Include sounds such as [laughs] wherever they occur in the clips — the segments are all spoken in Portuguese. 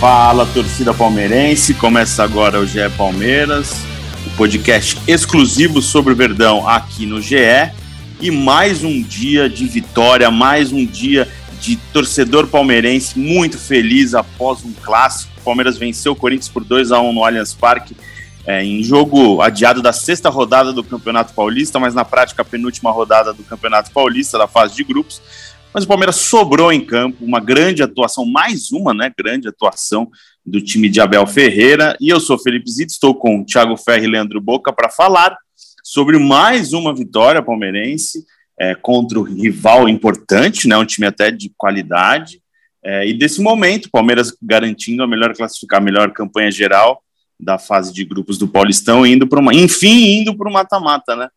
Fala, torcida palmeirense. Começa agora o GE Palmeiras, o podcast exclusivo sobre o Verdão aqui no GE. E mais um dia de vitória, mais um dia de torcedor palmeirense muito feliz após um clássico. O Palmeiras venceu o Corinthians por 2 a 1 no Allianz Parque, é, em jogo adiado da sexta rodada do Campeonato Paulista, mas na prática a penúltima rodada do Campeonato Paulista, da fase de grupos. Mas o Palmeiras sobrou em campo, uma grande atuação, mais uma, né? Grande atuação do time de Abel Ferreira. E eu sou Felipe Zito, estou com Thiago Ferri e Leandro Boca para falar sobre mais uma vitória palmeirense é, contra o rival importante, né? Um time até de qualidade. É, e desse momento, o Palmeiras garantindo a melhor classificar, a melhor campanha geral da fase de grupos do Paulistão, indo para uma, enfim, indo para o mata-mata, né?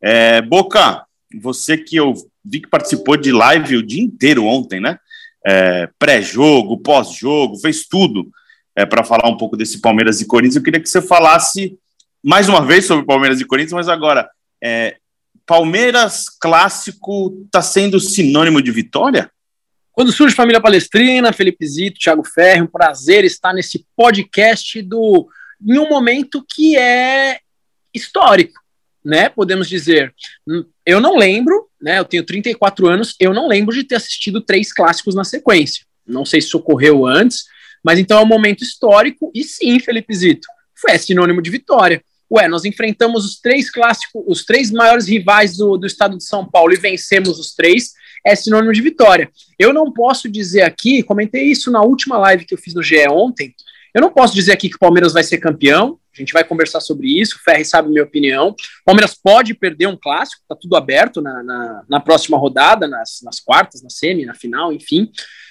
É, Boca, você que eu vi que participou de live o dia inteiro ontem, né? É, Pré-jogo, pós-jogo, fez tudo é, para falar um pouco desse Palmeiras e Corinthians. Eu queria que você falasse mais uma vez sobre Palmeiras e Corinthians, mas agora, é, Palmeiras clássico está sendo sinônimo de vitória? Quando surge Família Palestrina, Felipe Zito, Thiago Ferro, um prazer estar nesse podcast do em um momento que é histórico, né? Podemos dizer. Eu não lembro, né? Eu tenho 34 anos, eu não lembro de ter assistido três clássicos na sequência. Não sei se ocorreu antes, mas então é um momento histórico, e sim, Felipe Zito, foi sinônimo de vitória. Ué, nós enfrentamos os três clássicos, os três maiores rivais do, do estado de São Paulo e vencemos os três, é sinônimo de vitória. Eu não posso dizer aqui, comentei isso na última live que eu fiz no GE ontem, eu não posso dizer aqui que o Palmeiras vai ser campeão, a gente vai conversar sobre isso, o Ferri sabe minha opinião. O Palmeiras pode perder um clássico, tá tudo aberto na, na, na próxima rodada, nas, nas quartas, na semi, na final, enfim.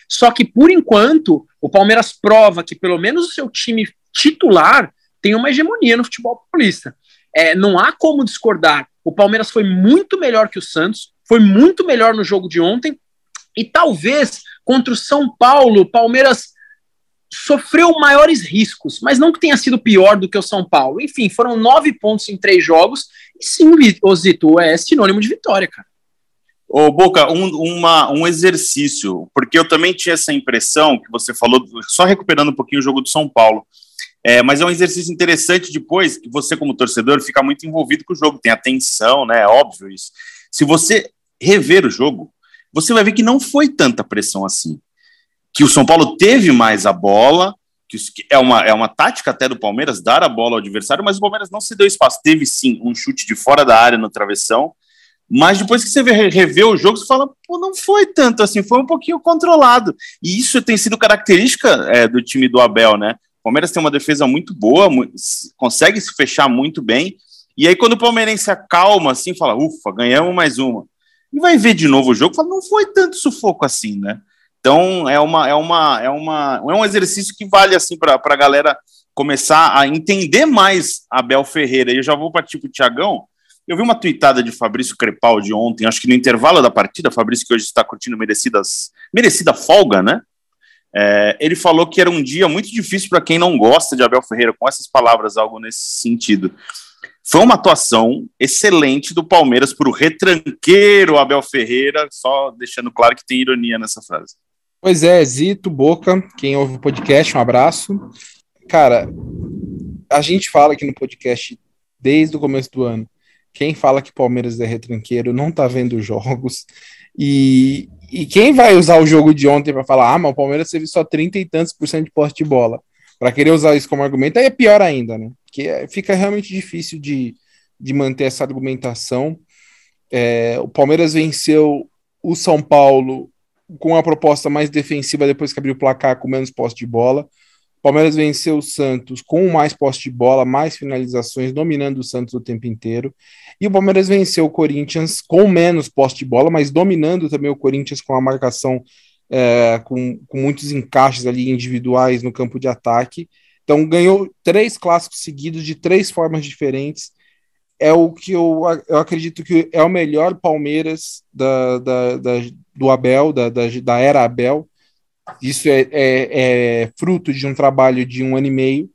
Só que, por enquanto, o Palmeiras prova que pelo menos o seu time titular tem uma hegemonia no futebol paulista. É, não há como discordar. O Palmeiras foi muito melhor que o Santos, foi muito melhor no jogo de ontem, e talvez contra o São Paulo, o Palmeiras sofreu maiores riscos, mas não que tenha sido pior do que o São Paulo. Enfim, foram nove pontos em três jogos, e sim, Osito, é sinônimo de vitória, cara. Ô, Boca, um, uma, um exercício, porque eu também tinha essa impressão que você falou, só recuperando um pouquinho o jogo do São Paulo, é, mas é um exercício interessante depois, que você, como torcedor, fica muito envolvido com o jogo, tem atenção, né? É óbvio isso. Se você rever o jogo, você vai ver que não foi tanta pressão assim que o São Paulo teve mais a bola, que é uma, é uma tática até do Palmeiras dar a bola ao adversário, mas o Palmeiras não se deu espaço. Teve sim um chute de fora da área no travessão, mas depois que você revê o jogo, você fala, pô, não foi tanto assim, foi um pouquinho controlado. E isso tem sido característica é, do time do Abel, né? O Palmeiras tem uma defesa muito boa, consegue se fechar muito bem. E aí, quando o palmeirense acalma, assim, fala, ufa, ganhamos mais uma. E vai ver de novo o jogo, fala, não foi tanto sufoco assim, né? Então é uma é uma é uma é um exercício que vale assim para a galera começar a entender mais Abel Ferreira. E eu já vou partir para o Tiagão. Eu vi uma tuitada de Fabrício Crepaldi ontem, acho que no intervalo da partida, Fabrício que hoje está curtindo merecidas, merecida folga, né? É, ele falou que era um dia muito difícil para quem não gosta de Abel Ferreira, com essas palavras, algo nesse sentido. Foi uma atuação excelente do Palmeiras para o retranqueiro Abel Ferreira, só deixando claro que tem ironia nessa frase. Pois é, Zito, Boca, quem ouve o podcast, um abraço. Cara, a gente fala aqui no podcast desde o começo do ano. Quem fala que Palmeiras é retranqueiro não tá vendo jogos. E, e quem vai usar o jogo de ontem para falar, ah, mas o Palmeiras teve só 30 e tantos por cento de posse de bola. Para querer usar isso como argumento, aí é pior ainda, né? Porque fica realmente difícil de, de manter essa argumentação. É, o Palmeiras venceu o São Paulo com uma proposta mais defensiva depois que abriu o placar com menos posse de bola. O Palmeiras venceu o Santos com mais posse de bola, mais finalizações, dominando o Santos o tempo inteiro. E o Palmeiras venceu o Corinthians com menos posse de bola, mas dominando também o Corinthians com a marcação é, com, com muitos encaixes ali individuais no campo de ataque. Então ganhou três clássicos seguidos de três formas diferentes. É o que eu, eu acredito que é o melhor Palmeiras da, da, da do Abel, da, da, da, era Abel. Isso é, é, é fruto de um trabalho de um ano e meio,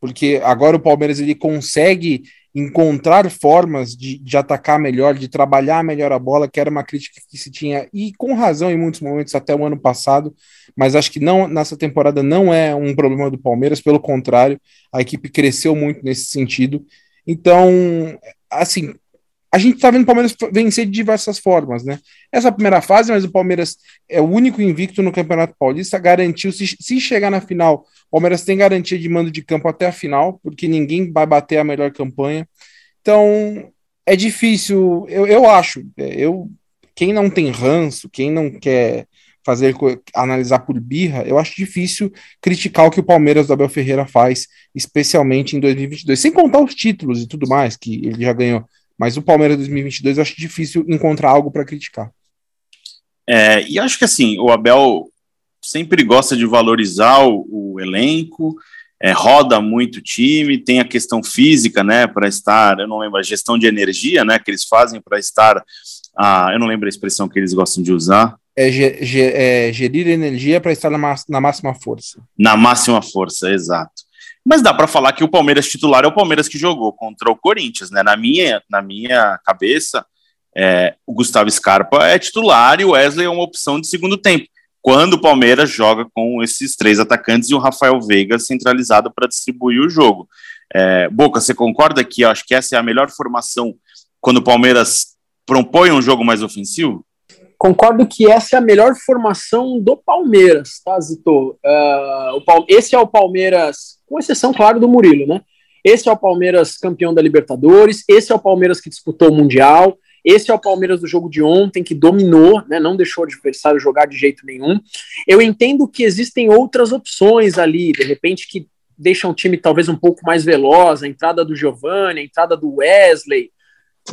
porque agora o Palmeiras ele consegue encontrar formas de, de atacar melhor, de trabalhar melhor a bola, que era uma crítica que se tinha, e com razão em muitos momentos até o ano passado, mas acho que não nessa temporada não é um problema do Palmeiras, pelo contrário, a equipe cresceu muito nesse sentido. Então, assim, a gente está vendo o Palmeiras vencer de diversas formas, né? Essa primeira fase, mas o Palmeiras é o único invicto no Campeonato Paulista, garantiu, se, se chegar na final, o Palmeiras tem garantia de mando de campo até a final, porque ninguém vai bater a melhor campanha. Então, é difícil, eu, eu acho, é, eu, quem não tem ranço, quem não quer fazer analisar por birra, eu acho difícil criticar o que o Palmeiras do Abel Ferreira faz, especialmente em 2022, sem contar os títulos e tudo mais que ele já ganhou mas o Palmeiras 2022 eu acho difícil encontrar algo para criticar. É, e acho que assim, o Abel sempre gosta de valorizar o, o elenco, é, roda muito o time, tem a questão física, né, para estar, eu não lembro, a gestão de energia, né, que eles fazem para estar, ah, eu não lembro a expressão que eles gostam de usar. É, é gerir energia para estar na, na máxima força. Na máxima força, exato. Mas dá para falar que o Palmeiras titular é o Palmeiras que jogou contra o Corinthians, né? Na minha, na minha cabeça, é, o Gustavo Scarpa é titular e o Wesley é uma opção de segundo tempo. Quando o Palmeiras joga com esses três atacantes e o Rafael Veiga centralizado para distribuir o jogo. É, Boca, você concorda que acho que essa é a melhor formação quando o Palmeiras propõe um jogo mais ofensivo? Concordo que essa é a melhor formação do Palmeiras, tá, Zito? Uh, esse é o Palmeiras, com exceção, claro, do Murilo, né? Esse é o Palmeiras campeão da Libertadores, esse é o Palmeiras que disputou o Mundial, esse é o Palmeiras do jogo de ontem, que dominou, né, não deixou o adversário jogar de jeito nenhum. Eu entendo que existem outras opções ali, de repente, que deixam o time talvez um pouco mais veloz, a entrada do Giovanni, a entrada do Wesley,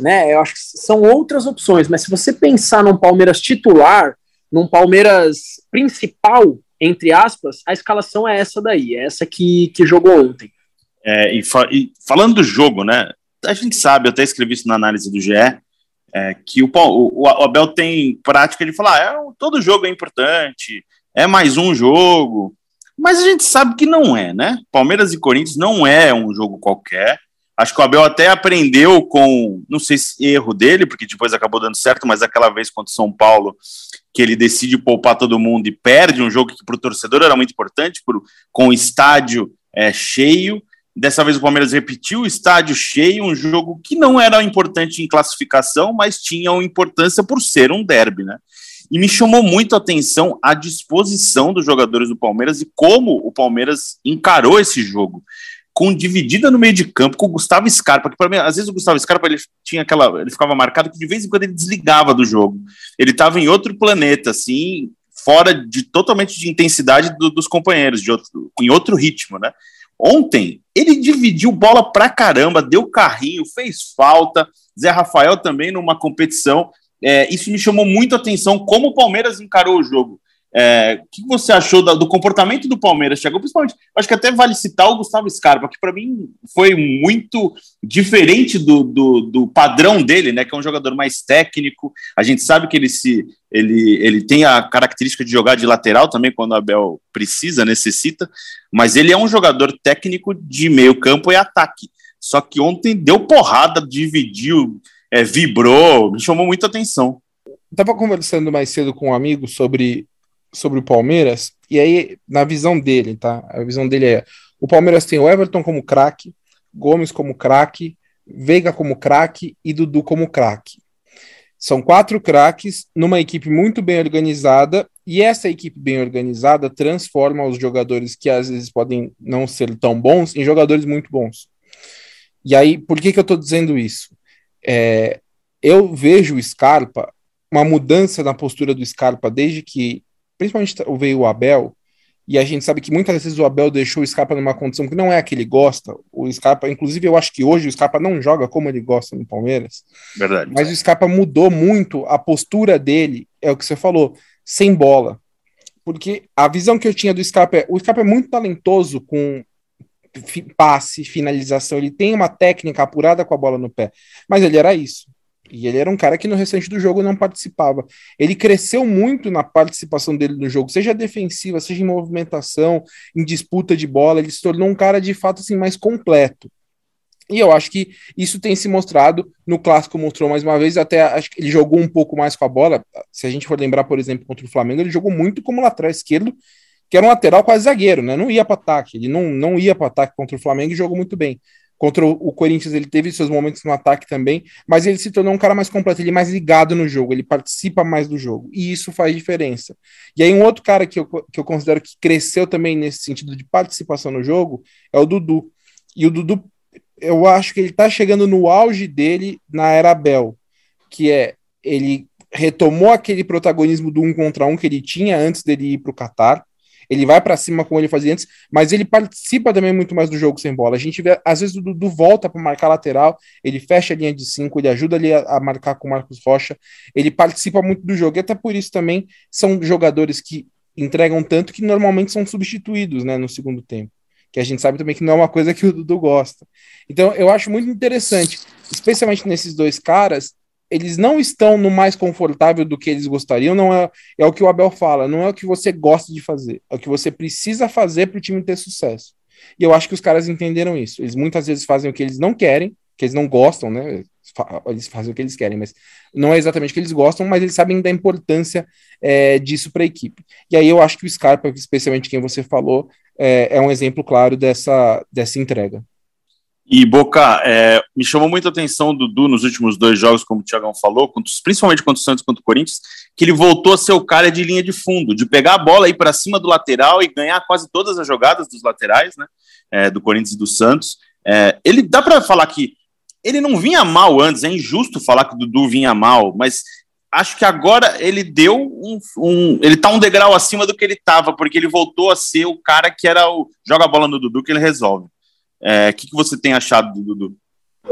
né? Eu acho que são outras opções, mas se você pensar num Palmeiras titular, num Palmeiras principal, entre aspas, a escalação é essa daí, é essa que, que jogou ontem. É, e, fa e, falando do jogo, né? A gente sabe, eu até escrevi isso na análise do GE, é, que o, o, o, Abel tem prática de falar: é, todo jogo é importante, é mais um jogo. Mas a gente sabe que não é, né? Palmeiras e Corinthians não é um jogo qualquer. Acho que o Abel até aprendeu com, não sei se erro dele, porque depois acabou dando certo, mas aquela vez contra o São Paulo, que ele decide poupar todo mundo e perde um jogo que para o torcedor era muito importante, por, com o estádio é, cheio. Dessa vez o Palmeiras repetiu o estádio cheio, um jogo que não era importante em classificação, mas tinha uma importância por ser um derby, né? E me chamou muito a atenção a disposição dos jogadores do Palmeiras e como o Palmeiras encarou esse jogo com dividida no meio de campo com o Gustavo Scarpa, que para mim, às vezes o Gustavo Scarpa ele tinha aquela, ele ficava marcado que de vez em quando ele desligava do jogo. Ele estava em outro planeta, assim, fora de totalmente de intensidade do, dos companheiros, de outro, em outro ritmo, né? Ontem ele dividiu bola pra caramba, deu carrinho, fez falta. Zé Rafael também numa competição. É, isso me chamou muito a atenção como o Palmeiras encarou o jogo. É, o que você achou do, comportamento do Palmeiras, Thiago? Principalmente, acho que até vale citar o Gustavo Scarpa, que para mim foi muito diferente do, do, do, padrão dele, né? Que é um jogador mais técnico. A gente sabe que ele se ele, ele tem a característica de jogar de lateral também quando o Abel precisa, necessita, mas ele é um jogador técnico de meio campo e ataque. Só que ontem deu porrada, dividiu, é, vibrou, me chamou muita atenção. Estava conversando mais cedo com um amigo sobre sobre o Palmeiras, e aí, na visão dele, tá? A visão dele é: o Palmeiras tem o Everton como craque, Gomes como craque, Veiga como craque e Dudu como craque. São quatro craques numa equipe muito bem organizada, e essa equipe bem organizada transforma os jogadores que às vezes podem não ser tão bons em jogadores muito bons. E aí, por que, que eu estou dizendo isso? É, eu vejo o Scarpa, uma mudança na postura do Scarpa desde que principalmente veio o Abel, e a gente sabe que muitas vezes o Abel deixou o Scarpa numa condição que não é a que ele gosta. O Scarpa, inclusive, eu acho que hoje o Scarpa não joga como ele gosta no Palmeiras. Verdade. Mas o Scarpa mudou muito a postura dele, é o que você falou, sem bola. Porque a visão que eu tinha do Scarpa é, o Scarpa é muito talentoso com passe, finalização, ele tem uma técnica apurada com a bola no pé, mas ele era isso. E ele era um cara que no restante do jogo não participava. Ele cresceu muito na participação dele no jogo, seja defensiva, seja em movimentação, em disputa de bola, ele se tornou um cara de fato assim mais completo. E eu acho que isso tem se mostrado no clássico, mostrou mais uma vez, até acho que ele jogou um pouco mais com a bola. Se a gente for lembrar, por exemplo, contra o Flamengo, ele jogou muito como lateral esquerdo, que era um lateral quase zagueiro, né? Não ia para ataque, ele não, não ia para ataque contra o Flamengo e jogou muito bem. Contra o, Corinthians, ele teve seus momentos no ataque também, mas ele se tornou um cara mais completo, ele é mais ligado no jogo, ele participa mais do jogo, e isso faz diferença. E aí, um outro cara que eu, que eu considero que cresceu também nesse sentido de participação no jogo é o Dudu. E o Dudu eu acho que ele está chegando no auge dele na era Bell, que é ele retomou aquele protagonismo do um contra um que ele tinha antes dele ir para o Qatar. Ele vai para cima como ele fazia antes, mas ele participa também muito mais do jogo sem bola. A gente vê, às vezes, o Dudu volta para marcar lateral, ele fecha a linha de cinco, ele ajuda ali a, a marcar com o Marcos Rocha, ele participa muito do jogo, e até por isso também são jogadores que entregam tanto que normalmente são substituídos né, no segundo tempo que a gente sabe também que não é uma coisa que o Dudu gosta. Então, eu acho muito interessante, especialmente nesses dois caras, eles não estão no mais confortável do que eles gostariam, não é, é o que o Abel fala, não é o que você gosta de fazer, é o que você precisa fazer para o time ter sucesso. E eu acho que os caras entenderam isso. Eles muitas vezes fazem o que eles não querem, que eles não gostam, né? Eles fazem o que eles querem, mas não é exatamente o que eles gostam, mas eles sabem da importância é, disso para a equipe. E aí eu acho que o Scarpa, especialmente quem você falou, é, é um exemplo claro dessa, dessa entrega. E Boca, é, me chamou muita atenção o Dudu nos últimos dois jogos, como o Tiagão falou, principalmente contra o Santos contra o Corinthians, que ele voltou a ser o cara de linha de fundo, de pegar a bola aí para cima do lateral e ganhar quase todas as jogadas dos laterais, né? É, do Corinthians e do Santos. É, ele dá para falar que ele não vinha mal antes, é injusto falar que o Dudu vinha mal, mas acho que agora ele deu um, um, ele tá um degrau acima do que ele tava, porque ele voltou a ser o cara que era o joga a bola no Dudu que ele resolve. O é, que, que você tem achado do Dudu?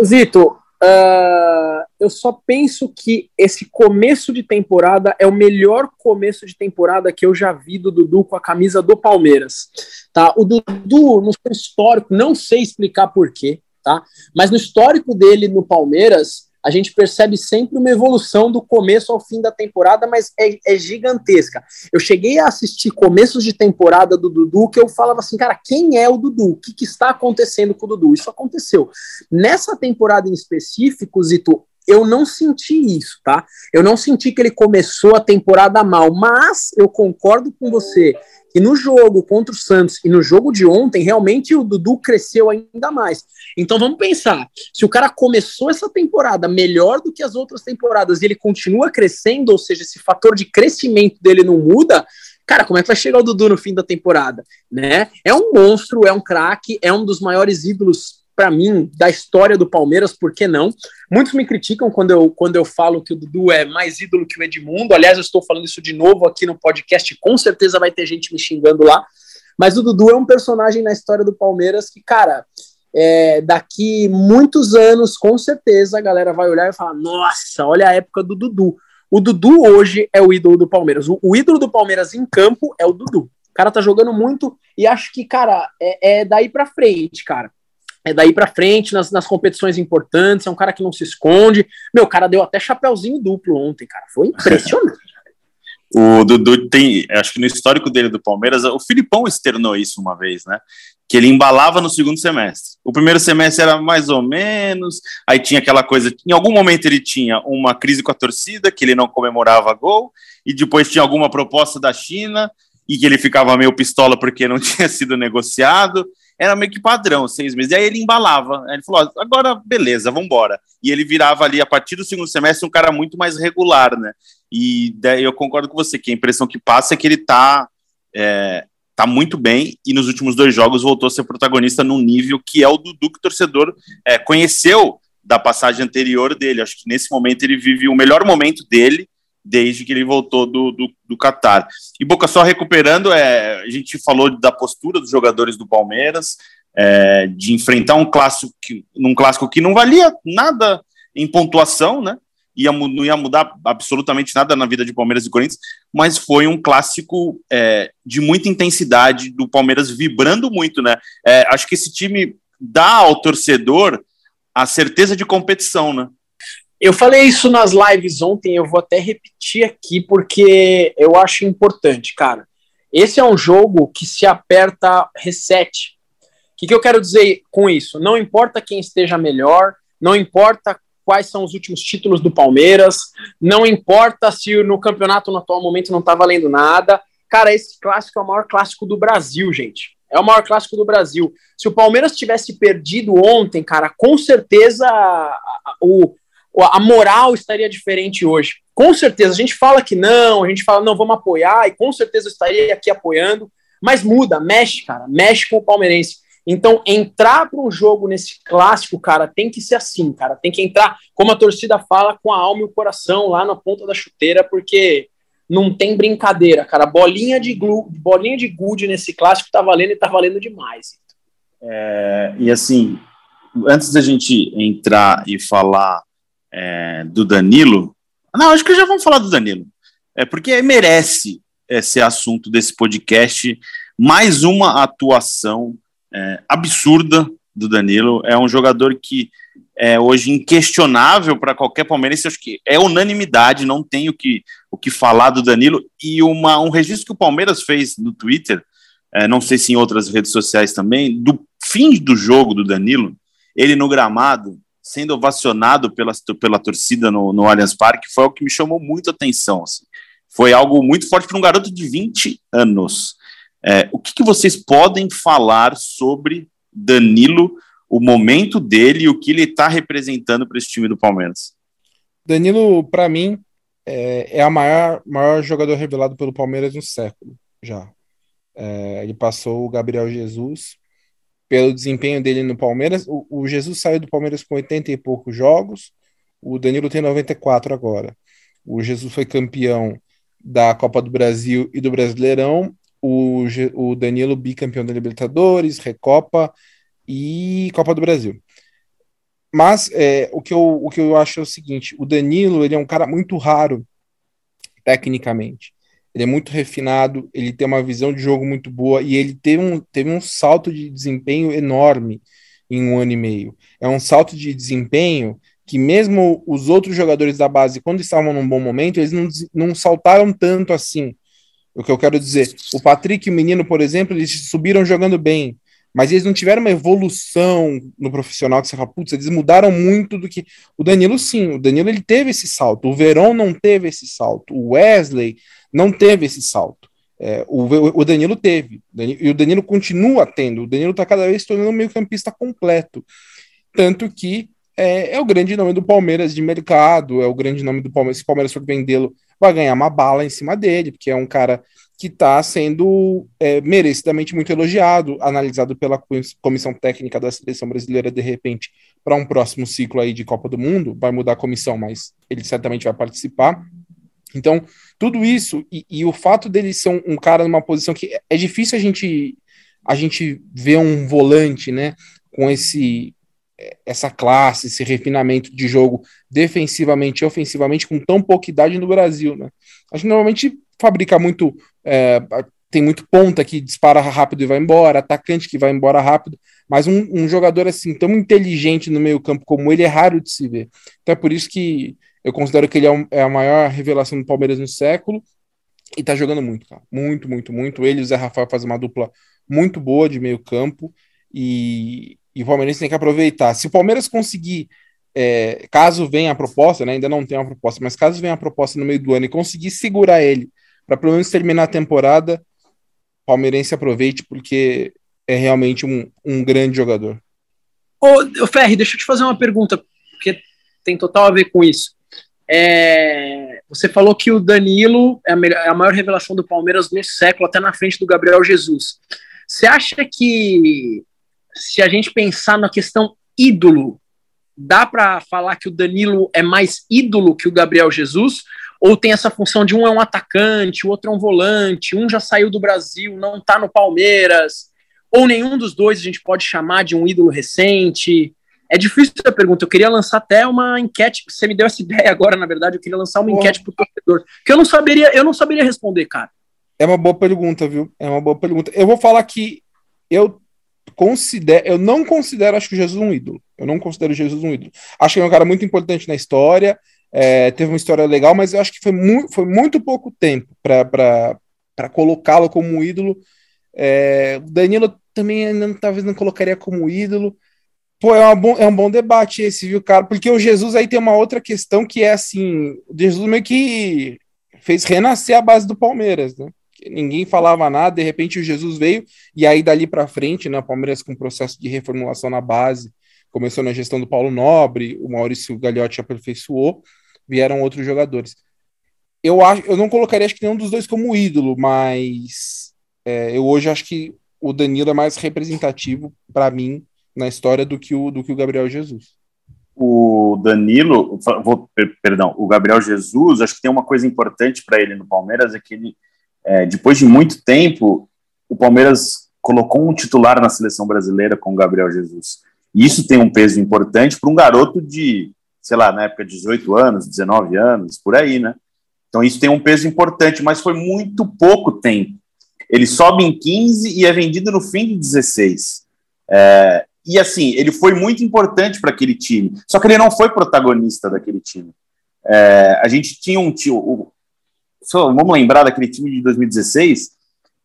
Zito, uh, eu só penso que esse começo de temporada é o melhor começo de temporada que eu já vi do Dudu com a camisa do Palmeiras. Tá? O Dudu, no seu histórico, não sei explicar porquê, tá? mas no histórico dele no Palmeiras, a gente percebe sempre uma evolução do começo ao fim da temporada, mas é, é, gigantesca. Eu cheguei a assistir começos de temporada do Dudu que eu falava assim, cara, quem é o Dudu? O que, que está acontecendo com o Dudu? Isso aconteceu. Nessa temporada em específico, Zito, eu não senti isso, tá? Eu não senti que ele começou a temporada mal, mas eu concordo com você que no jogo contra o Santos e no jogo de ontem, realmente o Dudu cresceu ainda mais. Então vamos pensar: se o cara começou essa temporada melhor do que as outras temporadas e ele continua crescendo, ou seja, esse fator de crescimento dele não muda, cara, como é que vai chegar o Dudu no fim da temporada? Né? É um monstro, é um craque, é um dos maiores ídolos para mim, da história do Palmeiras, por que não? Muitos me criticam quando eu, quando eu falo que o Dudu é mais ídolo que o Edmundo. Aliás, eu estou falando isso de novo aqui no podcast, com certeza vai ter gente me xingando lá. Mas o Dudu é um personagem na história do Palmeiras que, cara, é, daqui muitos anos, com certeza, a galera vai olhar e falar: nossa, olha a época do Dudu. O Dudu hoje é o ídolo do Palmeiras. O, o ídolo do Palmeiras em campo é o Dudu. O cara tá jogando muito e acho que, cara, é, é daí para frente, cara é daí para frente nas, nas competições importantes, é um cara que não se esconde. Meu, o cara deu até chapéuzinho duplo ontem, cara. Foi impressionante. [laughs] o Dudu tem, acho que no histórico dele do Palmeiras, o Filipão externou isso uma vez, né? Que ele embalava no segundo semestre. O primeiro semestre era mais ou menos, aí tinha aquela coisa. Em algum momento ele tinha uma crise com a torcida, que ele não comemorava gol, e depois tinha alguma proposta da China, e que ele ficava meio pistola porque não [laughs] tinha sido negociado era meio que padrão, seis meses. E aí ele embalava. Aí ele falou: agora beleza, vamos embora. E ele virava ali, a partir do segundo semestre, um cara muito mais regular, né? E daí eu concordo com você, que a impressão que passa é que ele tá, é, tá muito bem e nos últimos dois jogos voltou a ser protagonista num nível que é o Dudu que o torcedor é, conheceu da passagem anterior dele. Acho que nesse momento ele vive o melhor momento dele desde que ele voltou do, do, do Qatar. E Boca só recuperando, é, a gente falou da postura dos jogadores do Palmeiras, é, de enfrentar um clássico que, num clássico que não valia nada em pontuação, né? ia, não ia mudar absolutamente nada na vida de Palmeiras e Corinthians, mas foi um clássico é, de muita intensidade, do Palmeiras vibrando muito, né? É, acho que esse time dá ao torcedor a certeza de competição, né? Eu falei isso nas lives ontem, eu vou até repetir aqui, porque eu acho importante, cara. Esse é um jogo que se aperta reset. O que, que eu quero dizer com isso? Não importa quem esteja melhor, não importa quais são os últimos títulos do Palmeiras, não importa se no campeonato no atual momento não está valendo nada. Cara, esse clássico é o maior clássico do Brasil, gente. É o maior clássico do Brasil. Se o Palmeiras tivesse perdido ontem, cara, com certeza o, a moral estaria diferente hoje. Com certeza, a gente fala que não, a gente fala, não, vamos apoiar, e com certeza eu estaria aqui apoiando, mas muda, mexe, cara, mexe com o palmeirense. Então, entrar para um jogo nesse clássico, cara, tem que ser assim, cara. Tem que entrar, como a torcida fala, com a alma e o coração lá na ponta da chuteira, porque não tem brincadeira, cara. Bolinha de glu, bolinha de gude nesse clássico tá valendo e tá valendo demais. É, e assim, antes da gente entrar e falar é, do Danilo, não, acho que já vamos falar do Danilo. É porque merece esse assunto desse podcast mais uma atuação é, absurda do Danilo. É um jogador que é hoje inquestionável para qualquer palmeirense. Acho que é unanimidade, não tem o que, o que falar do Danilo. E uma, um registro que o Palmeiras fez no Twitter, é, não sei se em outras redes sociais também, do fim do jogo do Danilo, ele no gramado, sendo ovacionado pela, pela torcida no, no Allianz Parque, foi o que me chamou muito a atenção. Assim. Foi algo muito forte para um garoto de 20 anos. É, o que, que, vocês podem falar sobre Danilo, o momento dele e o que ele está representando para esse time do Palmeiras? Danilo, para mim, é, é a maior, maior jogador revelado pelo Palmeiras no século, já. É, ele passou o Gabriel Jesus pelo desempenho dele no Palmeiras. O, o, Jesus saiu do Palmeiras com 80 e poucos jogos, o Danilo tem 94 agora. O Jesus foi campeão da Copa do Brasil e do Brasileirão o, o Danilo bicampeão da Libertadores, Recopa e Copa do Brasil. Mas é, o, que eu, o que eu acho é o seguinte: o Danilo ele é um cara muito raro tecnicamente. Ele é muito refinado, ele tem uma visão de jogo muito boa e ele teve um, teve um salto de desempenho enorme em um ano e meio. É um salto de desempenho que mesmo os outros jogadores da base, quando estavam num bom momento, eles não, não saltaram tanto assim. O que eu quero dizer, o Patrick e o menino, por exemplo, eles subiram jogando bem, mas eles não tiveram uma evolução no profissional que você fala, putz, eles mudaram muito do que. O Danilo, sim, o Danilo ele teve esse salto, o Verón não teve esse salto, o Wesley não teve esse salto. É, o, o, Danilo teve, e o Danilo continua tendo. O Danilo está cada vez se tornando um meio-campista completo. Tanto que é, é, o grande nome do Palmeiras de mercado, é o grande nome do Palmeiras. Se o Palmeiras for vendê-lo, vai ganhar uma bala em cima dele, porque é um cara que está sendo é, merecidamente muito elogiado, analisado pela comissão técnica da seleção brasileira de repente para um próximo ciclo aí de Copa do Mundo, vai mudar a comissão, mas ele certamente vai participar. Então, tudo isso e, e o fato dele ser um, um, cara numa posição que é difícil a gente a gente ver um volante, né, com esse essa classe, esse refinamento de jogo defensivamente e ofensivamente com tão pouca idade no Brasil, né? A gente normalmente fabrica muito, é, tem muito ponta que dispara rápido e vai embora, atacante que vai embora rápido, mas um, um jogador assim tão inteligente no meio campo como ele é raro de se ver. Então é por isso que eu considero que ele é, um, é a maior revelação do Palmeiras no século e tá jogando muito, cara. Muito, muito, muito. Ele e o Zé Rafael fazem uma dupla muito boa de meio campo e, e o Palmeiras tem que aproveitar. Se o Palmeiras conseguir, é, caso venha a proposta, né, ainda não tem uma proposta, mas caso venha a proposta no meio do ano e conseguir segurar ele para pelo menos terminar a temporada, o palmeirense aproveite, porque é realmente um, um grande jogador. Ô, ô Ferri, deixa eu te fazer uma pergunta, porque tem total a ver com isso. É, você falou que o Danilo é a, melhor, é a, maior revelação do Palmeiras nesse século, até na frente do Gabriel Jesus. Você acha que se a gente pensar na questão ídolo, dá para falar que o Danilo é mais ídolo que o Gabriel Jesus? Ou tem essa função de um é um atacante, o outro é um volante, um já saiu do Brasil, não está no Palmeiras, ou nenhum dos dois a gente pode chamar de um ídolo recente? É difícil a pergunta. Eu queria lançar até uma enquete. Você me deu essa [laughs] ideia agora, na verdade. Eu queria lançar uma Porra. enquete pro torcedor. Que eu não saberia, eu não saberia responder, cara. É uma boa pergunta, viu? É uma boa pergunta. Eu vou falar que eu considero, eu não considero, acho que o Jesus um ídolo. Eu não considero Jesus um ídolo. Acho que ele é um cara muito importante na história, é, teve uma história legal, mas eu acho que foi, mu foi muito pouco tempo para colocá-lo como ídolo. É, o Danilo também ainda talvez não colocaria como ídolo. Pô, é, bom, é um bom debate esse, viu, cara? Porque o Jesus aí tem uma outra questão que é assim: o Jesus meio que fez renascer a base do Palmeiras, né? Ninguém falava nada, de repente o Jesus veio, e aí dali para frente, né? O Palmeiras com processo de reformulação na base, começou na gestão do Paulo Nobre, o Maurício Gagliotti aperfeiçoou, vieram outros jogadores. Eu, acho, eu não colocaria acho que nenhum dos dois como ídolo, mas é, eu hoje acho que o Danilo é mais representativo para mim na história do que o, do que o Gabriel Jesus. O Danilo, vou, perdão, o Gabriel Jesus, acho que tem uma coisa importante para ele no Palmeiras, é que ele, é, depois de muito tempo, o Palmeiras colocou um titular na seleção brasileira com o Gabriel Jesus. E isso tem um peso importante para um garoto de, sei lá, na época de 18 anos, 19 anos, por aí, né? Então isso tem um peso importante, mas foi muito pouco tempo. Ele sobe em 15 e é vendido no fim de 16. É, e assim, ele foi muito importante para aquele time. Só que ele não foi protagonista daquele time. É, a gente tinha um tio. O, só, vamos lembrar daquele time de 2016.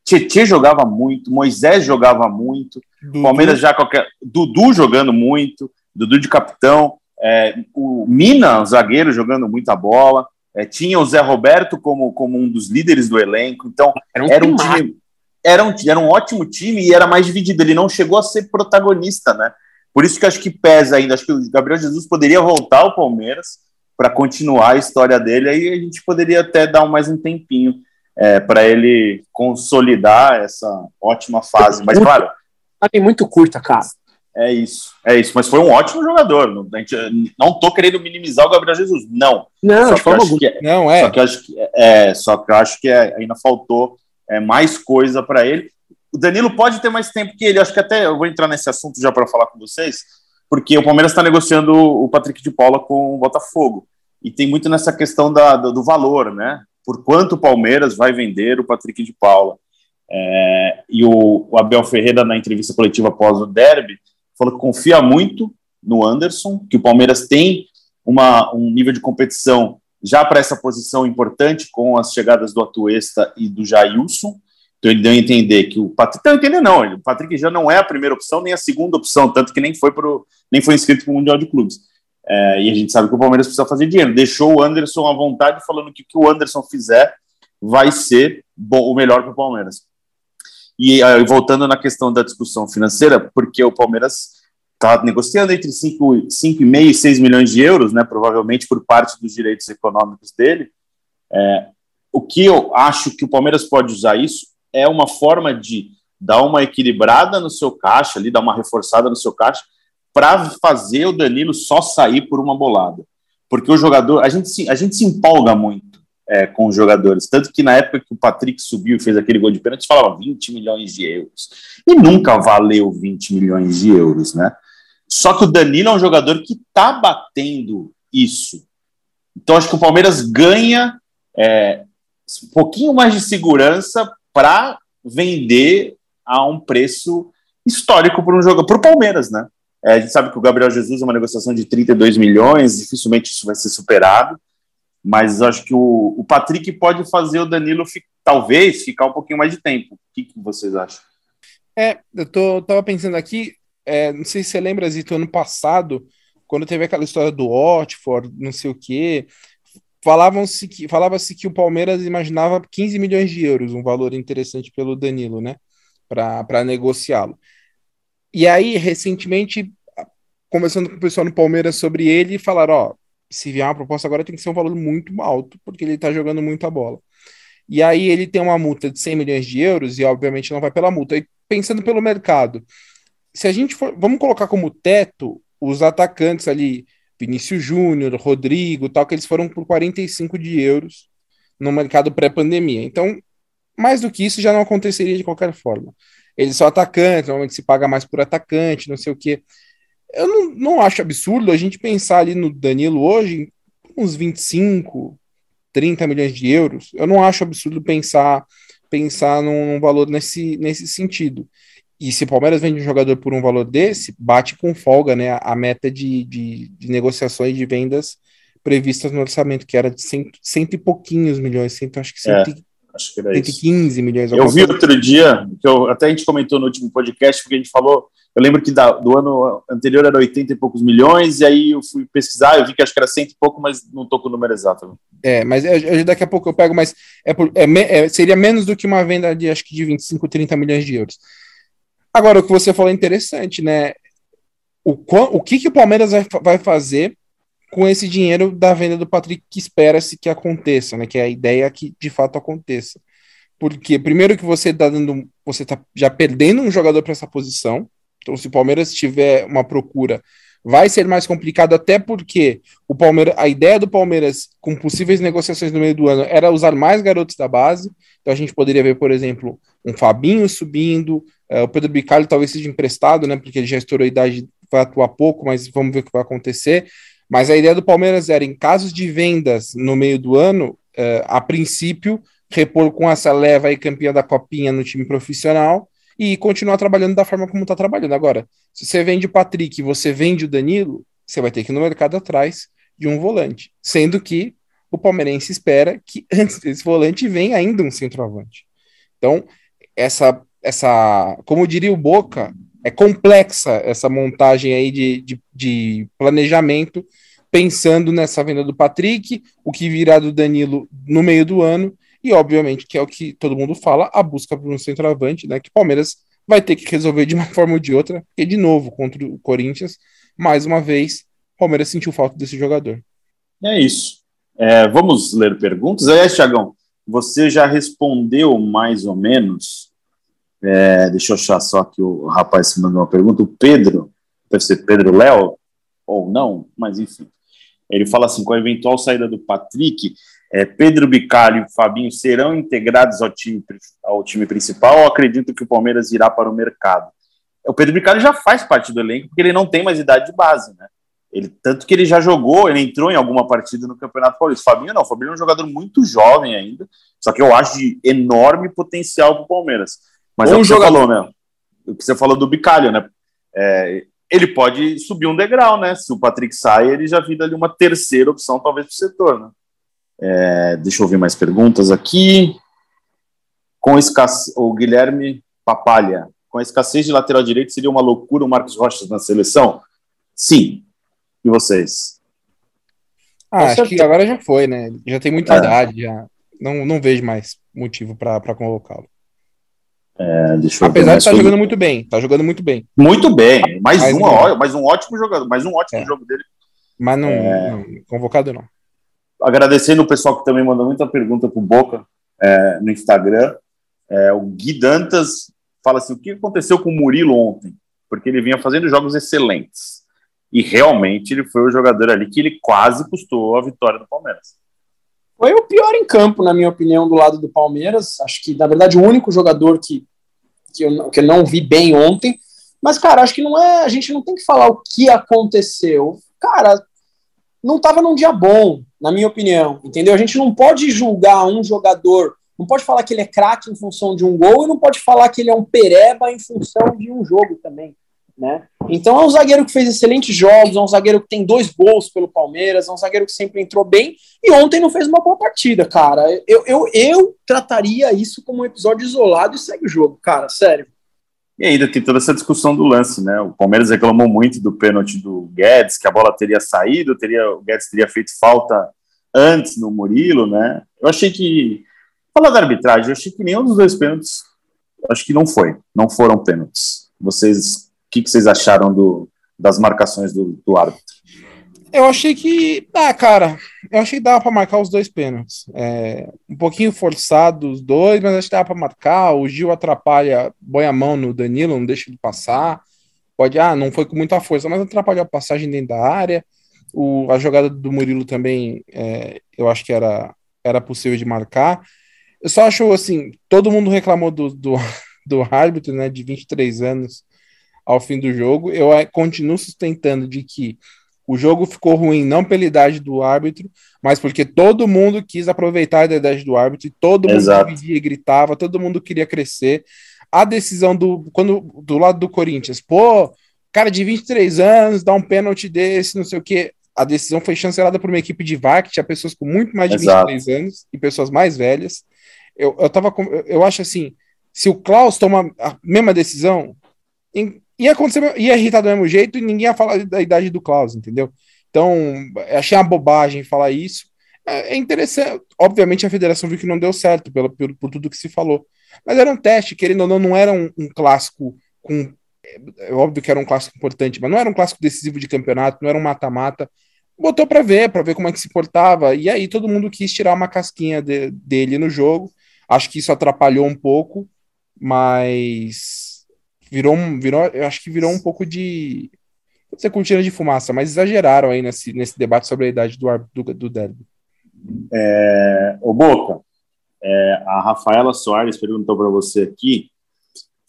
Tietê jogava muito, Moisés jogava muito, Dudu. Palmeiras já qualquer. Dudu jogando muito, Dudu de capitão, é, o Mina, o zagueiro, jogando muita bola. É, tinha o Zé Roberto como, como um dos líderes do elenco. Então, era um, era um time era um, era um ótimo time e era mais dividido. Ele não chegou a ser protagonista, né? Por isso que acho que pesa ainda. Acho que o Gabriel Jesus poderia voltar ao Palmeiras para continuar a história dele. Aí a gente poderia até dar mais um tempinho é, para ele consolidar essa ótima fase. Mas, claro. Tem muito curta, cara. É isso, é isso. Mas foi um ótimo jogador. Não, não tô querendo minimizar o Gabriel Jesus, não. Não, só de forma alguma. É, não é. Só que eu acho que é, só que eu acho que é, ainda faltou é, mais coisa para ele. O Danilo pode ter mais tempo que ele. Acho que até eu vou entrar nesse assunto já para falar com vocês, porque o Palmeiras está negociando o Patrick de Paula com o Botafogo. E tem muito nessa questão da, do, do valor, né? Por quanto o Palmeiras vai vender o Patrick de Paula. É, e o, o, Abel Ferreira, na entrevista coletiva após o derby, falou que confia muito no Anderson, que o Palmeiras tem uma, um nível de competição já para essa posição importante com as chegadas do Atuesta e do Jailson. Então ele deu a entender que o Patrick. Não, entender não, o Patrick já não é a primeira opção, nem a segunda opção, tanto que nem foi, pro, nem foi inscrito para o Mundial de Clubes. É, e a gente sabe que o Palmeiras precisa fazer dinheiro. Deixou o Anderson à vontade, falando que o que o Anderson fizer vai ser bom, o melhor para o Palmeiras. E aí, voltando na questão da discussão financeira, porque o Palmeiras está negociando entre 5,5 e 6 milhões de euros, né, provavelmente por parte dos direitos econômicos dele. É, o que eu acho que o Palmeiras pode usar isso é uma forma de dar uma equilibrada no seu caixa, ali, dar uma reforçada no seu caixa, para fazer o Danilo só sair por uma bolada. Porque o jogador, a gente se, a gente se empolga muito é, com os jogadores. Tanto que na época que o Patrick subiu e fez aquele gol de pênalti, falava 20 milhões de euros. E nunca valeu 20 milhões de euros, né? Só que o Danilo é um jogador que está batendo isso. Então acho que o Palmeiras ganha é, um pouquinho mais de segurança para vender a um preço histórico para um jogo para o Palmeiras, né? É, a gente sabe que o Gabriel Jesus é uma negociação de 32 milhões, dificilmente isso vai ser superado, mas acho que o, o Patrick pode fazer o Danilo fi, talvez ficar um pouquinho mais de tempo. O que, que vocês acham? É, eu tô, tava pensando aqui, é, não sei se você lembra, Zito, ano passado, quando teve aquela história do Watford, não sei o quê, falavam-se que falava-se que o Palmeiras imaginava 15 milhões de euros, um valor interessante pelo Danilo, né, para negociá-lo. E aí, recentemente, conversando com o pessoal no Palmeiras sobre ele, falaram, ó, se vier uma proposta agora tem que ser um valor muito alto, porque ele tá jogando muita bola. E aí ele tem uma multa de 100 milhões de euros e obviamente não vai pela multa. E pensando pelo mercado, se a gente for, vamos colocar como teto os atacantes ali, Vinícius Júnior, Rodrigo, tal, que eles foram por 45 de euros no mercado pré-pandemia. Então, mais do que isso já não aconteceria de qualquer forma. Eles são atacantes, normalmente se paga mais por atacante, não sei o quê. Eu não, não acho absurdo a gente pensar ali no Danilo hoje uns 25, 30 milhões de euros. Eu não acho absurdo pensar pensar num, num valor nesse, nesse sentido. E se o Palmeiras vende um jogador por um valor desse, bate com folga né, a meta de, de, de negociações de vendas previstas no orçamento, que era de cento, cento e pouquinhos milhões, cento, acho que cento, é, acho que era 115 isso. milhões. Eu vi outro dia, que eu, até a gente comentou no último podcast, porque a gente falou eu lembro que da, do ano anterior era 80 e poucos milhões, e aí eu fui pesquisar, eu vi que acho que era cento e pouco, mas não estou com o número exato. É, mas eu, daqui a pouco eu pego, mas é, é, é, seria menos do que uma venda de acho que de 25, 30 milhões de euros. Agora, o que você falou é interessante, né? O, o que, que o Palmeiras vai, vai fazer com esse dinheiro da venda do Patrick que espera-se que aconteça, né? Que é a ideia que de fato aconteça. Porque primeiro que você está dando, você está já perdendo um jogador para essa posição, então, se o Palmeiras tiver uma procura, vai ser mais complicado, até porque o Palmeiras, a ideia do Palmeiras com possíveis negociações no meio do ano era usar mais garotos da base. Então a gente poderia ver, por exemplo, um Fabinho subindo, uh, o Pedro Bicalho talvez seja emprestado, né? Porque ele já estourou a idade, vai atuar pouco, mas vamos ver o que vai acontecer. Mas a ideia do Palmeiras era, em casos de vendas no meio do ano, uh, a princípio, repor com essa leva aí campeã da Copinha no time profissional e continuar trabalhando da forma como está trabalhando. Agora, se você vende o Patrick e você vende o Danilo, você vai ter que ir no mercado atrás de um volante. Sendo que o palmeirense espera que [laughs] antes desse volante venha ainda um centroavante. Então, essa, essa como diria o Boca, é complexa essa montagem aí de, de, de planejamento, pensando nessa venda do Patrick, o que virá do Danilo no meio do ano e, obviamente, que é o que todo mundo fala, a busca por um centroavante, né? Que o Palmeiras vai ter que resolver de uma [laughs] forma ou de outra, porque, de novo, contra o Corinthians, mais uma vez, o Palmeiras sentiu falta desse jogador. É isso. É, vamos ler perguntas. Aí, Thiagão, você já respondeu mais ou menos. É, deixa eu achar só que o rapaz mandou uma pergunta. O Pedro, deve ser Pedro Léo, ou não, mas enfim. Ele fala assim: com a eventual saída do Patrick, é, Pedro Bicalho e Fabinho serão integrados ao time, ao time principal ou acredito que o Palmeiras irá para o mercado? O Pedro Bicalho já faz parte do elenco porque ele não tem mais idade de base, né? Ele, tanto que ele já jogou, ele entrou em alguma partida no Campeonato Paulista. Fabinho não, o Fabinho é um jogador muito jovem ainda, só que eu acho de enorme potencial para o Palmeiras. Mas um é o que jogador... você falou, né? O que você falou do Bicalho, né? É, ele pode subir um degrau, né? Se o Patrick sai, ele já vira ali uma terceira opção, talvez, para o setor, né? É, deixa eu ver mais perguntas aqui. Com escasse... o Guilherme Papalha, com a escassez de lateral direito, seria uma loucura o Marcos Rocha na seleção? Sim. E vocês? Ah, acho que agora já foi, né? Já tem muita é. idade, já. Não, não vejo mais motivo para convocá-lo. É, Apesar de estar tá jogando muito bem, tá jogando muito bem. Muito bem, mais, mais, uma, mais um ótimo jogador, mais um ótimo é. jogo dele. Mas não, é. não, convocado não agradecendo o pessoal que também mandou muita pergunta pro Boca é, no Instagram. É, o Gui Dantas fala assim: o que aconteceu com o Murilo ontem? Porque ele vinha fazendo jogos excelentes. E realmente ele foi o jogador ali que ele quase custou a vitória do Palmeiras. Foi o pior em campo, na minha opinião, do lado do Palmeiras. Acho que, na verdade, o único jogador que, que, eu, que eu não vi bem ontem. Mas, cara, acho que não é. A gente não tem que falar o que aconteceu. Cara, não estava num dia bom, na minha opinião, entendeu? A gente não pode julgar um jogador, não pode falar que ele é craque em função de um gol e não pode falar que ele é um pereba em função de um jogo também, né? Então é um zagueiro que fez excelentes jogos, é um zagueiro que tem dois gols pelo Palmeiras, é um zagueiro que sempre entrou bem e ontem não fez uma boa partida, cara. Eu, eu, eu trataria isso como um episódio isolado e segue o jogo, cara, sério. E ainda tem toda essa discussão do lance, né? O Palmeiras reclamou muito do pênalti do Guedes, que a bola teria saído, teria, o Guedes teria feito falta antes no Murilo, né? Eu achei que. Falar da arbitragem, eu achei que nenhum dos dois pênaltis, acho que não foi, não foram pênaltis. Vocês, o que, que vocês acharam do, das marcações do, do árbitro? Eu achei que. Ah, cara, eu achei que dava para marcar os dois pênaltis. É, um pouquinho forçado os dois, mas acho que dava para marcar. O Gil atrapalha, põe a mão no Danilo, não deixa ele passar. Pode, ah, não foi com muita força, mas atrapalhou a passagem dentro da área. O, a jogada do Murilo também, é, eu acho que era, era possível de marcar. Eu só acho assim: todo mundo reclamou do, do, [laughs] do árbitro, né, de 23 anos, ao fim do jogo. Eu continuo sustentando de que o jogo ficou ruim não pela idade do árbitro, mas porque todo mundo quis aproveitar da idade do árbitro, e todo mundo dividia e gritava, todo mundo queria crescer. A decisão do quando do lado do Corinthians, pô, cara de 23 anos, dá um pênalti desse, não sei o quê. A decisão foi chancelada por uma equipe de VAR, que tinha pessoas com muito mais de Exato. 23 anos e pessoas mais velhas. Eu, eu, tava, eu acho assim, se o Klaus toma a mesma decisão, ia acontecer, ia irritar do mesmo jeito e ninguém ia falar da idade do Klaus, entendeu? Então, achei uma bobagem falar isso. É, é interessante. Obviamente, a federação viu que não deu certo pelo, por, por tudo que se falou. Mas era um teste, querendo ou não, não era um, um clássico com. É óbvio que era um clássico importante, mas não era um clássico decisivo de campeonato, não era um mata-mata. Botou para ver, para ver como é que se portava. E aí todo mundo quis tirar uma casquinha de, dele no jogo. Acho que isso atrapalhou um pouco, mas virou, virou, eu acho que virou um pouco de. Não sei cortina de fumaça, mas exageraram aí nesse, nesse debate sobre a idade do, do, do derby. É, ô Boca, é, a Rafaela Soares perguntou para você aqui,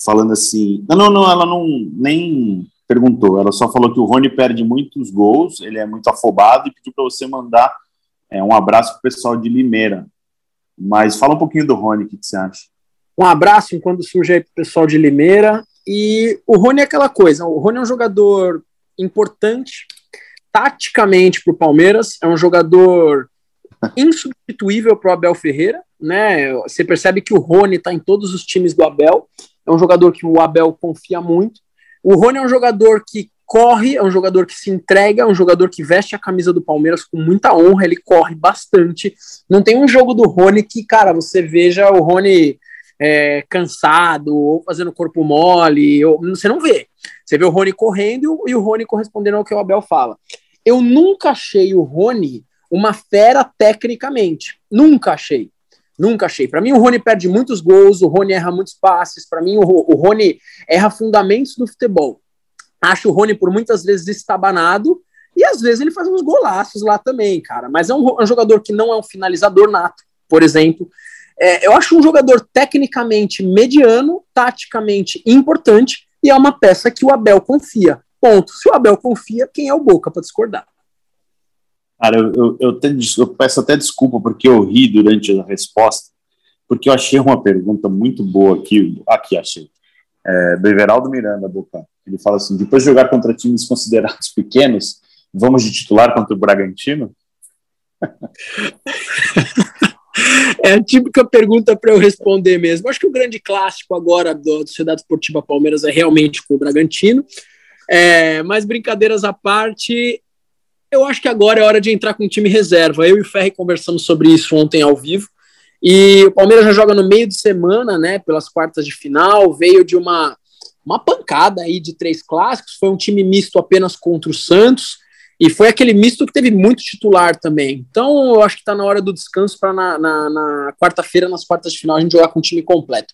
falando assim. Não, não, não, ela não nem perguntou, ela só falou que o Rony perde muitos gols, ele é muito afobado e pediu para você mandar é, um abraço para o pessoal de Limeira. Mas fala um pouquinho do Rony, o que, que você acha? Um abraço enquanto surge aí para o pessoal de Limeira e o Rony é aquela coisa, o Rony é um jogador importante taticamente para o Palmeiras, é um jogador insubstituível para o Abel Ferreira, né? Você percebe que o Rony está em todos os times do Abel, é um jogador que o Abel confia muito. O Rony é um jogador que corre, é um jogador que se entrega, é um jogador que veste a camisa do Palmeiras com muita honra, ele corre bastante. Não tem um jogo do Rony que, cara, você veja o Rony é, cansado ou fazendo corpo mole, ou, você não vê. Você vê o Rony correndo e o Rony correspondendo ao que o Abel fala. Eu nunca achei o Rony uma fera tecnicamente. Nunca achei. Nunca achei. Para mim, o Rony perde muitos gols, o Rony erra muitos passes. Para mim, o, Rony erra fundamentos do futebol. Acho o Rony por muitas vezes estabanado e às vezes ele faz uns golaços lá também, cara. Mas é um, é um jogador que não é um finalizador nato, por exemplo. É, eu acho um jogador tecnicamente mediano, taticamente importante, e é uma peça que o Abel confia. Ponto. Se o Abel confia, quem é o Boca para discordar? Cara, eu, eu, eu, te, eu, peço até desculpa porque eu ri durante a resposta, porque eu achei uma pergunta muito boa aqui. Aqui achei. É, do Everaldo Miranda, Boca. Ele fala assim: depois de jogar contra times considerados pequenos, vamos de titular contra o Bragantino? [laughs] É a típica pergunta para eu responder mesmo. Acho que o grande clássico agora do Sociedade Esportiva Palmeiras é realmente com o Bragantino. É, mas brincadeiras à parte, eu acho que agora é hora de entrar com o time reserva. Eu e o Ferri conversamos sobre isso ontem ao vivo. E o Palmeiras já joga no meio de semana, né? Pelas quartas de final, veio de uma, uma pancada aí de três clássicos. Foi um time misto apenas contra o Santos. E foi aquele misto que teve muito titular também. Então, eu acho que está na hora do descanso para na, na, na quarta-feira, nas quartas de final, a gente jogar com o time completo.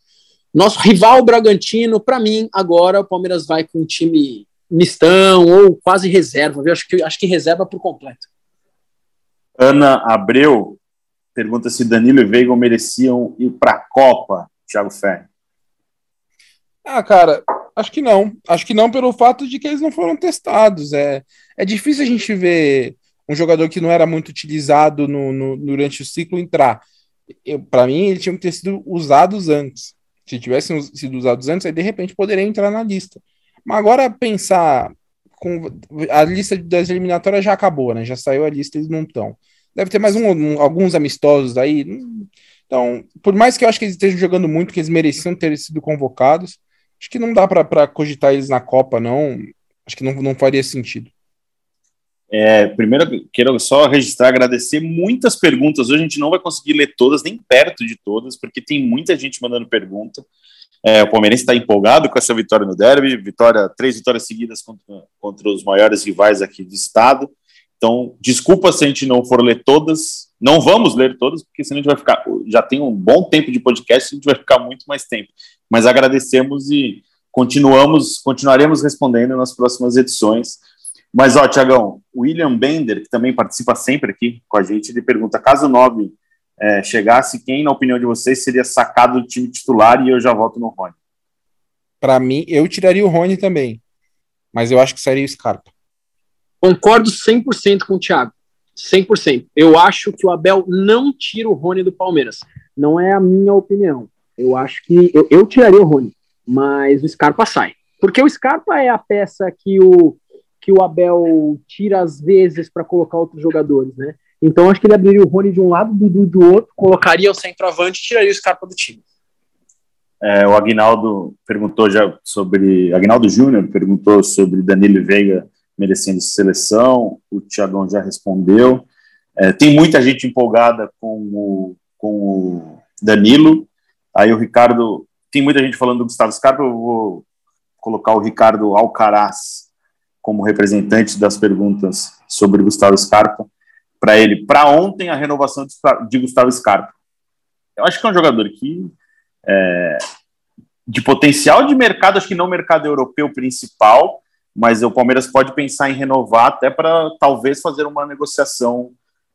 Nosso rival Bragantino, para mim, agora o Palmeiras vai com um time mistão ou quase reserva. Eu acho que, acho que reserva por completo. Ana Abreu pergunta se Danilo e Veiga mereciam ir para a Copa, Thiago Ferri. Ah, cara, acho que não. Acho que não pelo fato de que eles não foram testados. É, é difícil a gente ver um jogador que não era muito utilizado no, no durante o ciclo entrar. Para mim, ele tinha que ter sido usados antes. Se tivessem sido usados antes, aí de repente poderia entrar na lista. Mas agora pensar com a lista das eliminatórias já acabou, né? Já saiu a lista, eles não estão. Deve ter mais um, um, alguns amistosos aí. Então, por mais que eu acho que eles estejam jogando muito, que eles mereciam ter sido convocados, acho que não dá para cogitar eles na Copa, não. Acho que não, não faria sentido. É, primeiro, quero só registrar, agradecer muitas perguntas. Hoje a gente não vai conseguir ler todas, nem perto de todas, porque tem muita gente mandando pergunta. É, o Palmeirense está empolgado com essa vitória no derby, vitória, três vitórias seguidas contra, contra os maiores rivais aqui do estado. Então, desculpa se a gente não for ler todas, não vamos ler todas, porque senão a gente vai ficar. Já tem um bom tempo de podcast, a gente vai ficar muito mais tempo. Mas agradecemos e continuamos, continuaremos respondendo nas próximas edições. Mas, ó, Tiagão, William Bender, que também participa sempre aqui com a gente, ele pergunta: caso o 9 é, chegasse, quem, na opinião de vocês, seria sacado do time titular? E eu já volto no Rony. Para mim, eu tiraria o Rony também. Mas eu acho que sairia o Scarpa. Concordo 100% com o Thiago. 100%. Eu acho que o Abel não tira o Rony do Palmeiras. Não é a minha opinião. Eu acho que eu, eu tiraria o Rony, mas o Scarpa sai. Porque o Scarpa é a peça que o, que o Abel tira às vezes para colocar outros jogadores, né? Então acho que ele abriria o Rony de um lado, o Dudu do outro, colocaria o centroavante e tiraria o Scarpa do time. É, o Agnaldo perguntou já sobre. Agnaldo Júnior perguntou sobre Danilo Veiga merecendo seleção, o Thiagão já respondeu. É, tem muita gente empolgada com o, com o Danilo. Aí o Ricardo. Tem muita gente falando do Gustavo Scarpa, eu vou colocar o Ricardo Alcaraz como representante das perguntas sobre Gustavo Scarpa para ele. Para ontem, a renovação de Gustavo Scarpa. Eu acho que é um jogador que é, de potencial de mercado, acho que não mercado europeu principal, mas o Palmeiras pode pensar em renovar até para talvez fazer uma negociação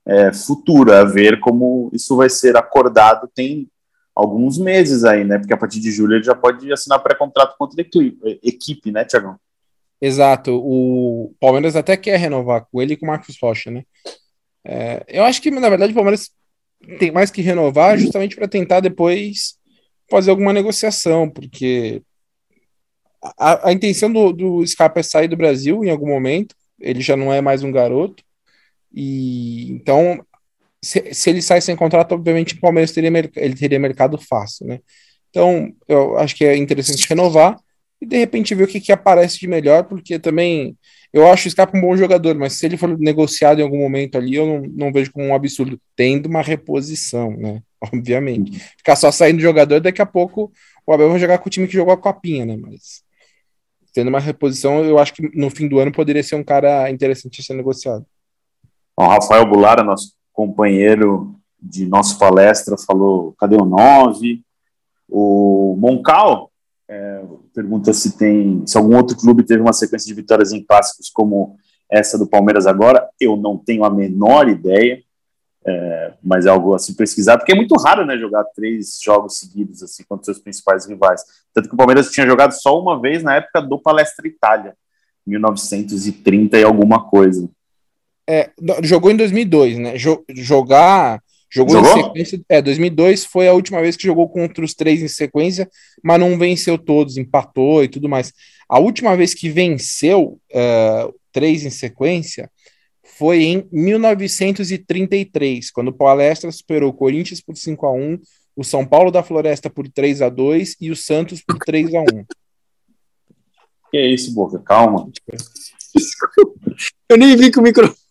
é, futura, ver como isso vai ser acordado. Tem alguns meses aí, né? Porque a partir de julho ele já pode assinar pré-contrato contra a equipe, né, Tiagão? Exato. O Palmeiras até quer renovar com ele e com o Marcos Rocha, né? É, eu acho que, na verdade, o Palmeiras tem mais que renovar justamente para tentar depois fazer alguma negociação, porque a, a intenção do, do Scarpa é sair do Brasil em algum momento, ele já não é mais um garoto, e então se, se ele sai sem contrato, obviamente o Palmeiras teria, ele teria mercado fácil, né? Então, eu acho que é interessante renovar e de repente ver o que, que aparece de melhor, porque também eu acho o Scarpa um bom jogador, mas se ele for negociado em algum momento ali, eu não, não vejo como um absurdo, tendo uma reposição, né? [laughs] Obviamente. Ficar só saindo jogador, daqui a pouco o Abel vai jogar com o time que jogou a copinha, né? Mas tendo uma reposição, eu acho que no fim do ano poderia ser um cara interessante a ser negociado. O Rafael Bulara, nosso companheiro de nossa palestra, falou: cadê o 9? O Moncal é, pergunta se tem se algum outro clube teve uma sequência de vitórias em clássicos como essa do Palmeiras agora. Eu não tenho a menor ideia. É, mas é algo a se pesquisar, porque é muito raro, né, jogar três jogos seguidos, assim, contra seus principais rivais. Tanto que o Palmeiras tinha jogado só uma vez na época do Palestra Itália, 1930 e alguma coisa. É, jogou em 2002, né? Jogar. Jogou, jogou, em sequência. É, 2002 foi a última vez que jogou contra os três em sequência, mas não venceu todos, empatou e tudo mais. A última vez que venceu uh, três em sequência foi em 1933, quando o Palestra superou o Corinthians por 5 a 1 o São Paulo da Floresta por 3 a 2 e o Santos por 3 a 1 Que é isso, Boca? Calma. Eu nem vi que o microfone.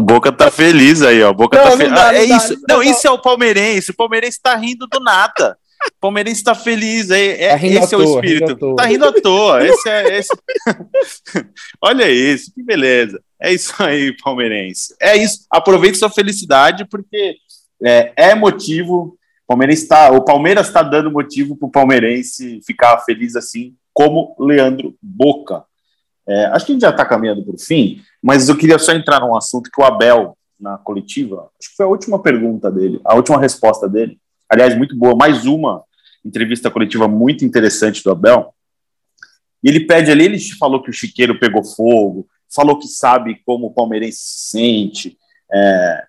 O Boca tá feliz aí, ó. O Boca não, tá feliz. Ah, é dá, isso. Não, não, isso é o palmeirense. O palmeirense tá rindo do nada. O palmeirense tá feliz. É, é tá esse é o espírito. Rindo tá rindo à toa. Esse é, esse... [laughs] Olha isso, que beleza. É isso aí, palmeirense. É isso. Aproveite sua felicidade, porque é, é motivo. O Palmeiras está o Palmeiras está dando motivo para o palmeirense ficar feliz assim, como Leandro Boca. É, acho que a gente já está caminhando para o fim, mas eu queria só entrar num assunto que o Abel, na coletiva, acho que foi a última pergunta dele, a última resposta dele, aliás, muito boa, mais uma entrevista coletiva muito interessante do Abel. E ele pede ali, ele falou que o Chiqueiro pegou fogo, falou que sabe como o palmeirense se sente. É,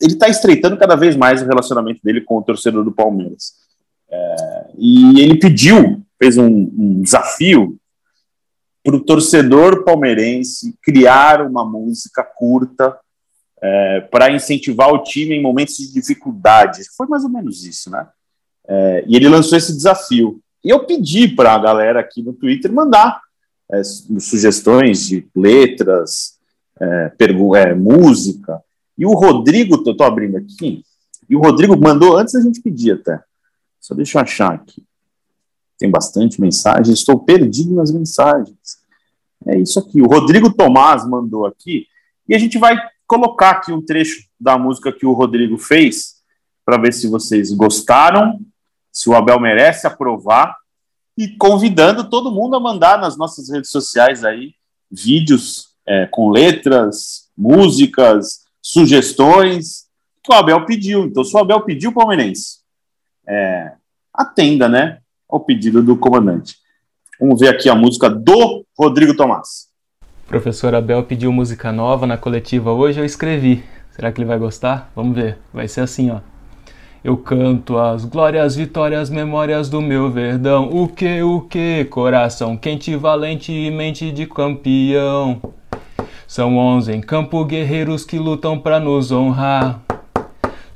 ele está estreitando cada vez mais o relacionamento dele com o torcedor do Palmeiras. É, e ele pediu, fez um, um desafio para o torcedor palmeirense criar uma música curta é, para incentivar o time em momentos de dificuldade. Foi mais ou menos isso, né? É, e ele lançou esse desafio. E eu pedi para a galera aqui no Twitter mandar é, sugestões de letras, é, é música. E o Rodrigo, estou abrindo aqui, e o Rodrigo mandou antes da gente pedir até. Só deixa eu achar aqui. Tem bastante mensagem, estou perdido nas mensagens. É isso aqui. O Rodrigo Tomás mandou aqui, e a gente vai colocar aqui um trecho da música que o Rodrigo fez, para ver se vocês gostaram, se o Abel merece aprovar, e convidando todo mundo a mandar nas nossas redes sociais aí vídeos é, com letras, músicas, sugestões que o Abel pediu. Então, se o Abel pediu, Palmeirense, é, atenda, né, ao pedido do comandante. Vamos ver aqui a música do Rodrigo Tomás. Professor Abel pediu música nova na coletiva hoje, eu escrevi. Será que ele vai gostar? Vamos ver. Vai ser assim, ó. Eu canto as glórias, vitórias, memórias do meu verdão. O que, o que, coração quente, valente e mente de campeão. São onze em campo guerreiros que lutam para nos honrar.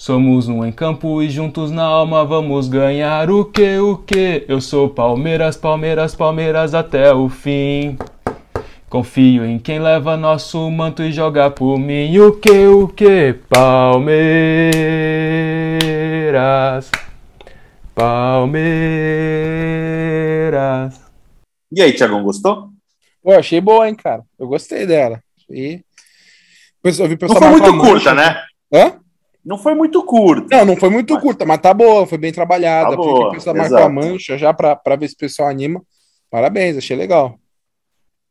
Somos um em campo e juntos na alma vamos ganhar. O que, o que? Eu sou Palmeiras, Palmeiras, Palmeiras até o fim. Confio em quem leva nosso manto e joga por mim. O que, o que? Palmeiras, Palmeiras. E aí, Tiagão, gostou? Pô, achei boa, hein, cara. Eu gostei dela. E... Eu vi Não foi muito curta, né? Hã? Não foi muito curta. Não, não foi muito curta, mas tá boa, foi bem trabalhada. Tá boa, exato. marcou a mancha já pra, pra ver se o pessoal anima. Parabéns, achei legal.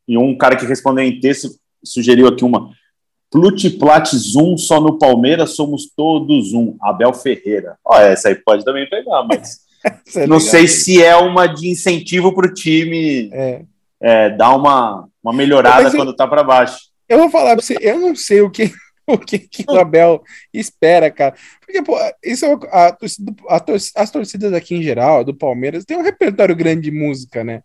E um cara que respondeu em texto sugeriu aqui uma Plutiplat Zoom só no Palmeiras somos todos um. Abel Ferreira. Ó, essa aí pode também pegar, mas [laughs] é não sei se é uma de incentivo para o time É. é, dar uma, uma melhorada Mas eu- quando tá para baixo. Eu vou falar pra você, eu não sei o que [laughs] o, que, que o Abel espera, cara. Porque, pô, isso é uma- a, torcida- a tor- as torcidas aqui em geral, do Palmeiras, tem um repertório grande de música, né?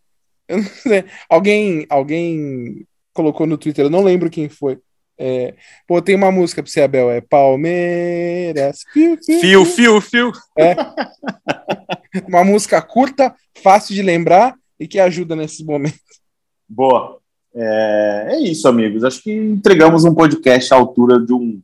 Eu não [laughs] sei. Alguém, alguém colocou no Twitter, eu não lembro quem foi. É, pô, tem uma música pra você, Abel, é Palmeiras. piu, Fio, fio, fio. Uma música curta, fácil de lembrar e que ajuda nesses momentos. Boa. É, é isso, amigos. Acho que entregamos um podcast à altura de, um,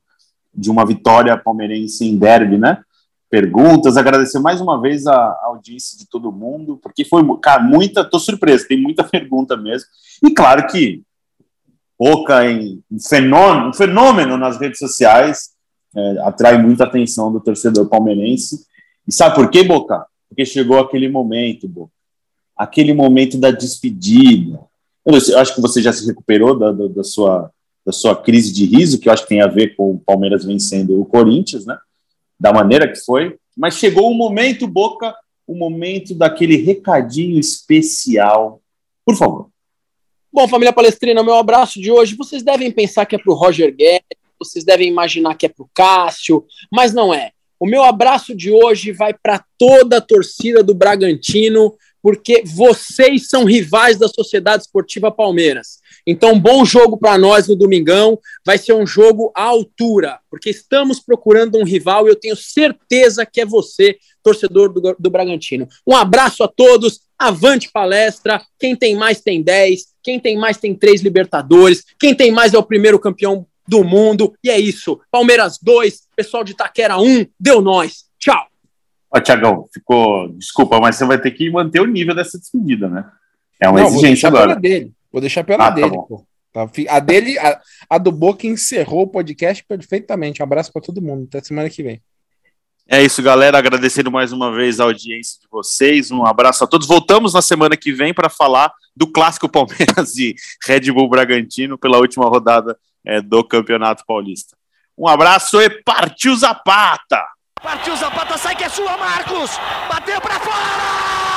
de uma vitória palmeirense em derby, né? Perguntas, agradecer mais uma vez a, a audiência de todo mundo, porque foi, cara, muita, tô surpreso, tem muita [laughs] pergunta mesmo. E claro que Boca em um fenômeno, um fenômeno nas redes sociais, é, atrai muita atenção do torcedor palmeirense. E sabe por quê, Boca? Porque chegou aquele momento, Boca. Aquele momento da despedida. Eu, eu acho que você já se recuperou da, da, da sua, da sua crise de riso, que eu acho que tem a ver com o Palmeiras vencendo o Corinthians, né? Da maneira que foi. Mas chegou o momento, Boca, o momento daquele recadinho especial. Por favor. Bom, família palestrina, meu abraço de hoje. Vocês devem pensar que é para o Roger Guedes, vocês devem imaginar que é para o Cássio, mas não é. O meu abraço de hoje vai para toda a torcida do Bragantino, porque vocês são rivais da Sociedade Esportiva Palmeiras. Então, bom jogo para nós no domingão. Vai ser um jogo à altura, porque estamos procurando um rival e eu tenho certeza que é você, torcedor do, do Bragantino. Um abraço a todos. Avante palestra. Quem tem mais tem 10. Quem tem mais tem três Libertadores. Quem tem mais é o primeiro campeão do mundo. E é isso. Palmeiras 2, pessoal de Itaquera 1. Deu nós. Tchau. Ó, Tiagão, ficou. Desculpa, mas você vai ter que manter o nível dessa despedida, né? É uma Não, vou exigência deixar pela agora. dele. Vou deixar pela Ah, tá dele, bom. pô. Tá, fi- A dele, a, a do Boca encerrou o podcast perfeitamente. Um abraço pra todo mundo. Até semana que vem. É isso, galera. Agradecendo mais uma vez a audiência de vocês. Um abraço a todos. Voltamos na semana que vem para falar do clássico Palmeiras [laughs] e Red Bull Bragantino pela última rodada é, do Campeonato Paulista. Um abraço e partiu Zapata! Partiu Zapata, sai que é sua, Marcos! Bateu para fora!